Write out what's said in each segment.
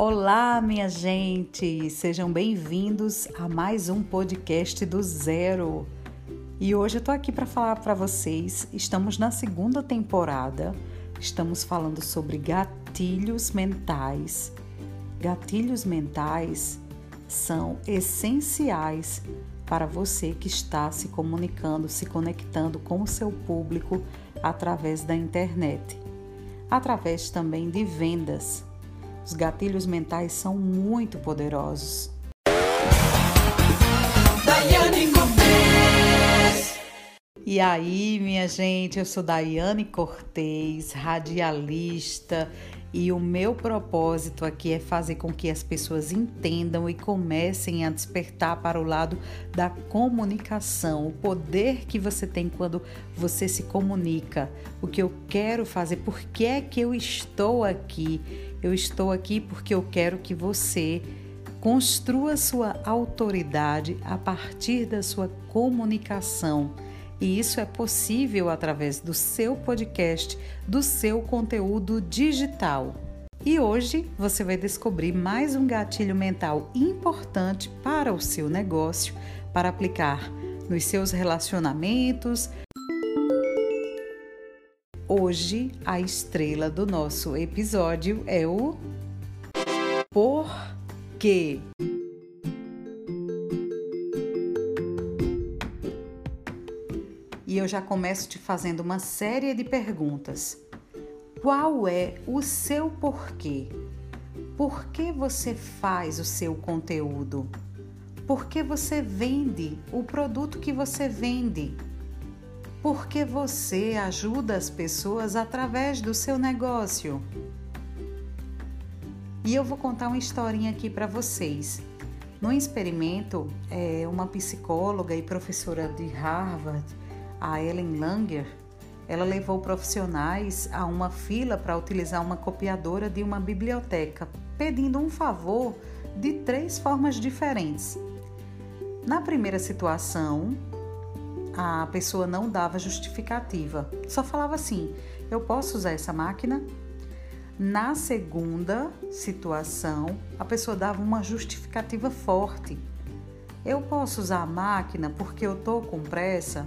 Olá, minha gente! Sejam bem-vindos a mais um podcast do Zero. E hoje eu tô aqui para falar para vocês. Estamos na segunda temporada. Estamos falando sobre gatilhos mentais. Gatilhos mentais são essenciais para você que está se comunicando, se conectando com o seu público através da internet, através também de vendas os gatilhos mentais são muito poderosos. E aí, minha gente, eu sou Daiane Cortez, radialista, e o meu propósito aqui é fazer com que as pessoas entendam e comecem a despertar para o lado da comunicação, o poder que você tem quando você se comunica, o que eu quero fazer, por que é que eu estou aqui eu estou aqui porque eu quero que você construa sua autoridade a partir da sua comunicação. E isso é possível através do seu podcast, do seu conteúdo digital. E hoje você vai descobrir mais um gatilho mental importante para o seu negócio, para aplicar nos seus relacionamentos, Hoje, a estrela do nosso episódio é o Por quê? E eu já começo te fazendo uma série de perguntas. Qual é o seu porquê? Por que você faz o seu conteúdo? Por que você vende o produto que você vende? porque você ajuda as pessoas através do seu negócio. E eu vou contar uma historinha aqui para vocês. No experimento, é, uma psicóloga e professora de Harvard, a Ellen Langer, ela levou profissionais a uma fila para utilizar uma copiadora de uma biblioteca, pedindo um favor de três formas diferentes. Na primeira situação, a pessoa não dava justificativa, só falava assim: eu posso usar essa máquina? Na segunda situação, a pessoa dava uma justificativa forte. Eu posso usar a máquina porque eu tô com pressa?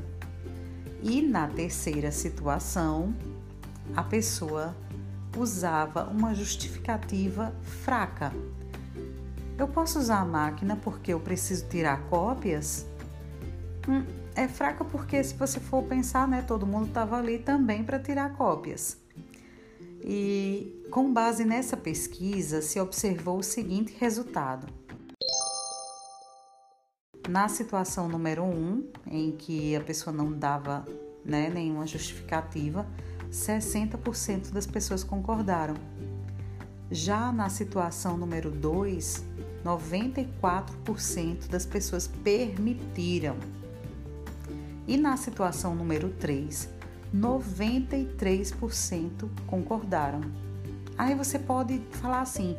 E na terceira situação, a pessoa usava uma justificativa fraca. Eu posso usar a máquina porque eu preciso tirar cópias? Hum, é fraca porque se você for pensar, né, todo mundo estava ali também para tirar cópias. E com base nessa pesquisa se observou o seguinte resultado. Na situação número 1, um, em que a pessoa não dava né, nenhuma justificativa, 60% das pessoas concordaram. Já na situação número 2, 94% das pessoas permitiram. E na situação número 3, 93% concordaram. Aí você pode falar assim: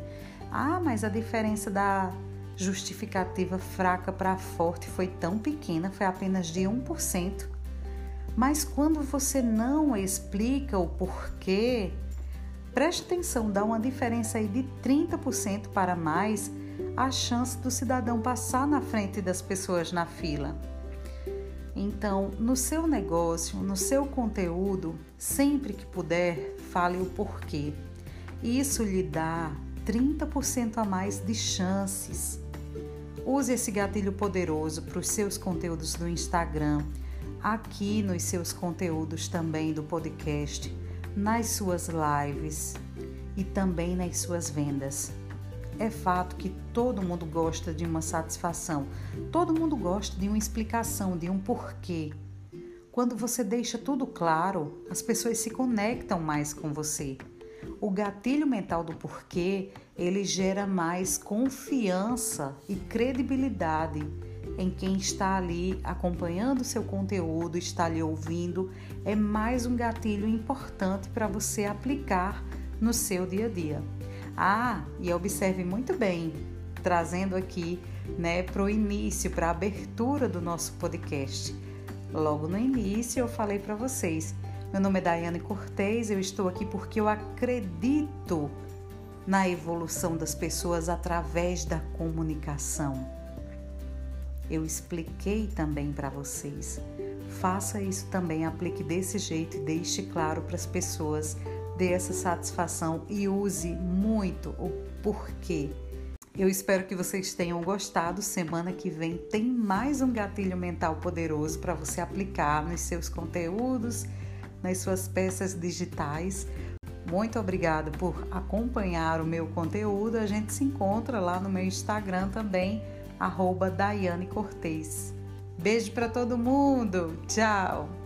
ah, mas a diferença da justificativa fraca para forte foi tão pequena, foi apenas de 1%. Mas quando você não explica o porquê, preste atenção, dá uma diferença aí de 30% para mais a chance do cidadão passar na frente das pessoas na fila. Então, no seu negócio, no seu conteúdo, sempre que puder, fale o porquê. Isso lhe dá 30% a mais de chances. Use esse gatilho poderoso para os seus conteúdos do Instagram, aqui nos seus conteúdos também do podcast, nas suas lives e também nas suas vendas. É fato que todo mundo gosta de uma satisfação, todo mundo gosta de uma explicação, de um porquê. Quando você deixa tudo claro, as pessoas se conectam mais com você. O gatilho mental do porquê, ele gera mais confiança e credibilidade em quem está ali acompanhando seu conteúdo, está lhe ouvindo, é mais um gatilho importante para você aplicar no seu dia a dia. Ah, e observe muito bem, trazendo aqui né, para o início, para a abertura do nosso podcast. Logo no início eu falei para vocês, meu nome é Daiane Cortez, eu estou aqui porque eu acredito na evolução das pessoas através da comunicação. Eu expliquei também para vocês. Faça isso também, aplique desse jeito e deixe claro para as pessoas, dê essa satisfação e use muito o porquê. Eu espero que vocês tenham gostado. Semana que vem tem mais um gatilho mental poderoso para você aplicar nos seus conteúdos, nas suas peças digitais. Muito obrigada por acompanhar o meu conteúdo. A gente se encontra lá no meu Instagram também, arroba Daiane Cortez. Beijo para todo mundo. Tchau!